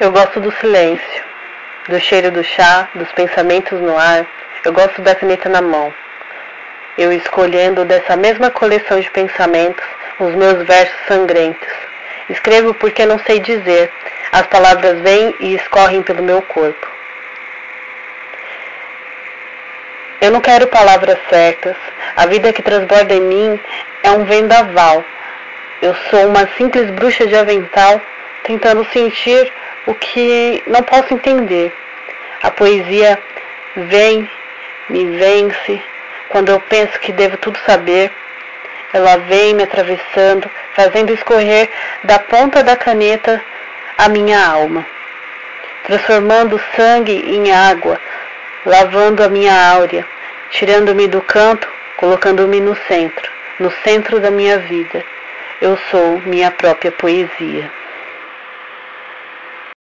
Eu gosto do silêncio, do cheiro do chá, dos pensamentos no ar. Eu gosto da caneta na mão. Eu escolhendo dessa mesma coleção de pensamentos os meus versos sangrentos. Escrevo porque não sei dizer. As palavras vêm e escorrem pelo meu corpo. Eu não quero palavras certas. A vida que transborda em mim é um vendaval. Eu sou uma simples bruxa de avental tentando sentir o que não posso entender. A poesia vem, me vence, quando eu penso que devo tudo saber. Ela vem me atravessando, fazendo escorrer da ponta da caneta a minha alma, transformando sangue em água, lavando a minha áurea, tirando-me do canto, colocando-me no centro, no centro da minha vida. Eu sou minha própria poesia.